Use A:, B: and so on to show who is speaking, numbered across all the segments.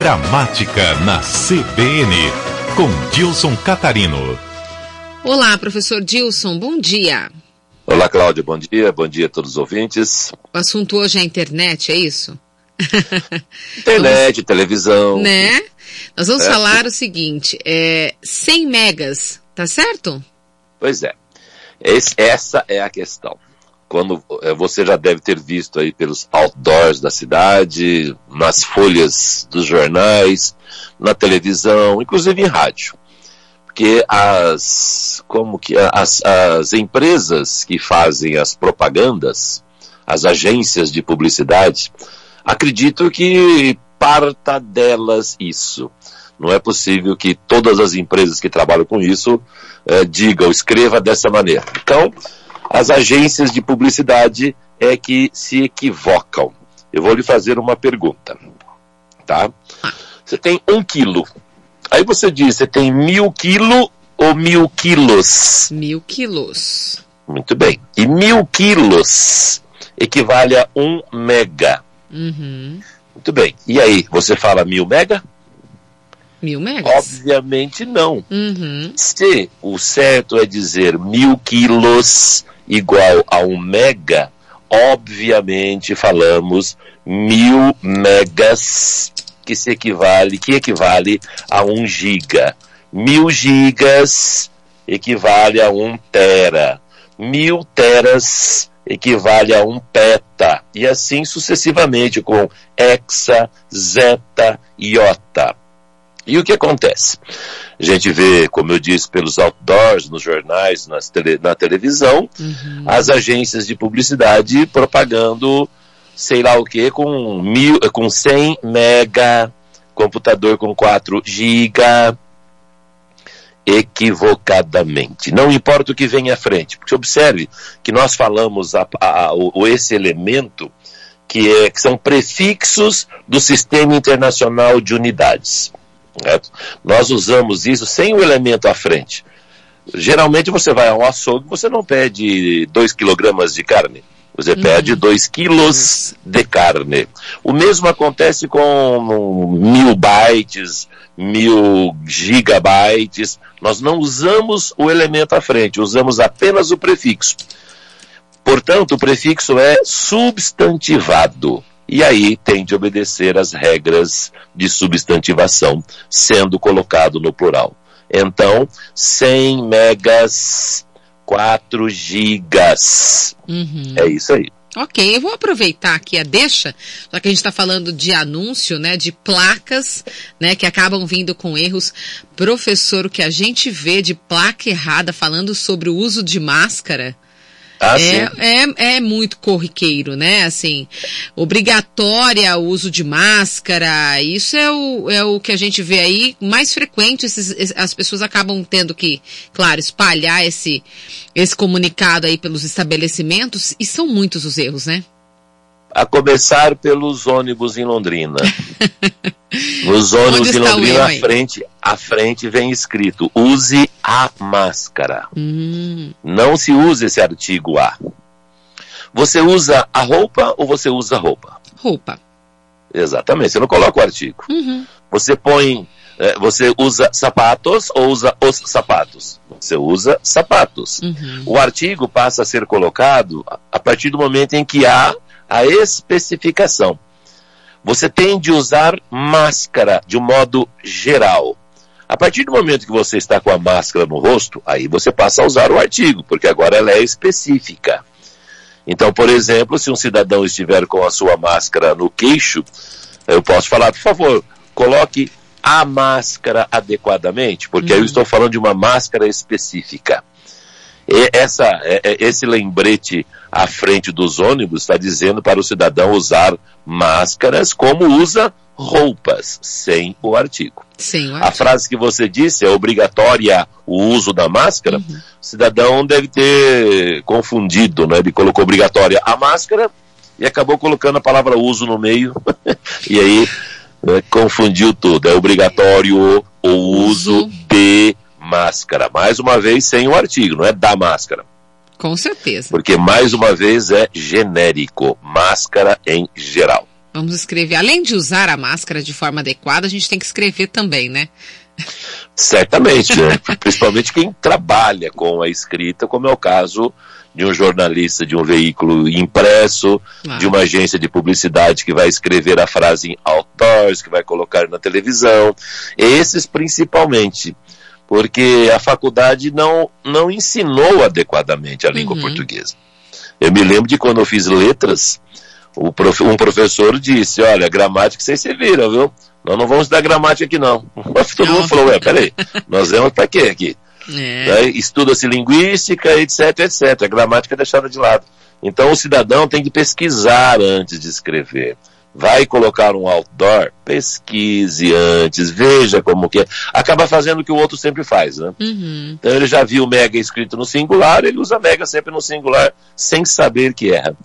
A: Gramática na CBN, com Dilson Catarino.
B: Olá, professor Dilson, bom dia.
C: Olá, Cláudia, bom dia, bom dia a todos os ouvintes.
B: O assunto hoje é a internet, é isso?
C: Internet, vamos... televisão.
B: Né? Nós vamos é. falar o seguinte, é 100 megas, tá certo?
C: Pois é. Esse, essa é a questão quando eh, você já deve ter visto aí pelos outdoors da cidade, nas folhas dos jornais, na televisão, inclusive em rádio. Porque as, como que, as, as empresas que fazem as propagandas, as agências de publicidade, acredito que parta delas isso. Não é possível que todas as empresas que trabalham com isso eh, digam, escreva dessa maneira. Então, as agências de publicidade é que se equivocam. Eu vou lhe fazer uma pergunta, tá? Você tem um quilo. Aí você diz, você tem mil quilo ou mil quilos?
B: Mil quilos.
C: Muito bem. E mil quilos equivale a um mega.
B: Uhum.
C: Muito bem. E aí, você fala mil mega?
B: Mil megas?
C: Obviamente não.
B: Uhum.
C: Se o certo é dizer mil quilos igual a um mega, obviamente falamos mil megas, que se equivale, que equivale a um giga. Mil gigas equivale a um tera. Mil teras equivale a um peta. E assim sucessivamente com hexa, zeta, iota. E o que acontece? A gente vê, como eu disse, pelos outdoors, nos jornais, nas tele, na televisão, uhum. as agências de publicidade propagando sei lá o que, com, mil, com 100 mega, computador com 4 giga, equivocadamente. Não importa o que vem à frente, porque observe que nós falamos a, a, o, esse elemento que, é, que são prefixos do Sistema Internacional de Unidades. Correto? Nós usamos isso sem o elemento à frente. Geralmente você vai a um açougue, você não pede 2 kg de carne. Você uhum. pede 2 quilos de carne. O mesmo acontece com mil bytes, mil gigabytes. Nós não usamos o elemento à frente, usamos apenas o prefixo. Portanto, o prefixo é substantivado e aí tem de obedecer às regras de substantivação, sendo colocado no plural. Então, 100 megas, 4 gigas.
B: Uhum.
C: É isso aí.
B: Ok, eu vou aproveitar aqui a deixa, já que a gente está falando de anúncio, né, de placas, né, que acabam vindo com erros. Professor, o que a gente vê de placa errada falando sobre o uso de máscara,
C: ah,
B: é, é, é, muito corriqueiro, né? Assim, obrigatória o uso de máscara, isso é o, é o que a gente vê aí mais frequente, esses, as pessoas acabam tendo que, claro, espalhar esse, esse comunicado aí pelos estabelecimentos, e são muitos os erros, né?
C: A começar pelos ônibus em Londrina. Nos ônibus em Londrina, à frente, à frente vem escrito: use a máscara.
B: Hum.
C: Não se usa esse artigo A. Você usa a roupa ou você usa a roupa?
B: Roupa.
C: Exatamente, você não coloca o artigo.
B: Uhum.
C: Você põe, é, você usa sapatos ou usa os sapatos? Você usa sapatos.
B: Uhum.
C: O artigo passa a ser colocado a partir do momento em que há a especificação. Você tem de usar máscara de um modo geral. A partir do momento que você está com a máscara no rosto, aí você passa a usar o artigo, porque agora ela é específica. Então, por exemplo, se um cidadão estiver com a sua máscara no queixo, eu posso falar, por favor, coloque a máscara adequadamente, porque uhum. eu estou falando de uma máscara específica. E essa, é, é, esse lembrete à frente dos ônibus está dizendo para o cidadão usar máscaras como usa roupas, sem o artigo. Artigo. A frase que você disse é obrigatória o uso da máscara. Uhum. O cidadão deve ter confundido, né? Ele colocou obrigatória a máscara e acabou colocando a palavra uso no meio. e aí né, confundiu tudo. É obrigatório o uso, uso de máscara. Mais uma vez, sem o artigo, não é da máscara.
B: Com certeza.
C: Porque, mais uma vez, é genérico. Máscara em geral.
B: Vamos escrever. Além de usar a máscara de forma adequada, a gente tem que escrever também, né?
C: Certamente, né? principalmente quem trabalha com a escrita, como é o caso de um jornalista de um veículo impresso, ah. de uma agência de publicidade que vai escrever a frase em outdoors, que vai colocar na televisão. Esses principalmente, porque a faculdade não, não ensinou adequadamente a língua uhum. portuguesa. Eu me lembro de quando eu fiz letras, prof, um professor disse, olha, gramática vocês se viram, viu? Nós não vamos dar gramática aqui não. Mas todo mundo falou, ué, peraí, nós vamos para quê aqui? É. Estuda-se linguística, etc, etc. A gramática é deixada de lado. Então o cidadão tem que pesquisar antes de escrever. Vai colocar um outdoor, pesquise antes, veja como que é. Acaba fazendo o que o outro sempre faz, né? Uhum. Então ele já viu mega escrito no singular, ele usa mega sempre no singular, sem saber que erra.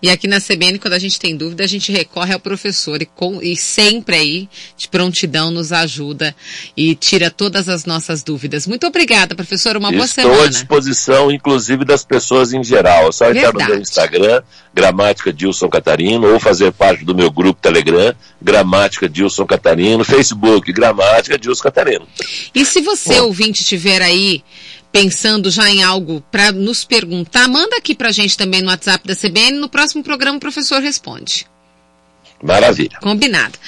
B: E aqui na CBN, quando a gente tem dúvida, a gente recorre ao professor e, com, e sempre aí, de prontidão, nos ajuda e tira todas as nossas dúvidas. Muito obrigada, professor. Uma Estou boa semana.
C: Estou à disposição, inclusive, das pessoas em geral. É só entrar no meu Instagram, Gramática Dilson Catarino, ou fazer parte do meu grupo Telegram, Gramática Dilson Catarino, Facebook, Gramática Dilson Catarino.
B: E se você, Bom. ouvinte, tiver aí pensando já em algo para nos perguntar, manda aqui para a gente também no WhatsApp da CBN. No próximo programa o professor responde.
C: Maravilha.
B: Combinado.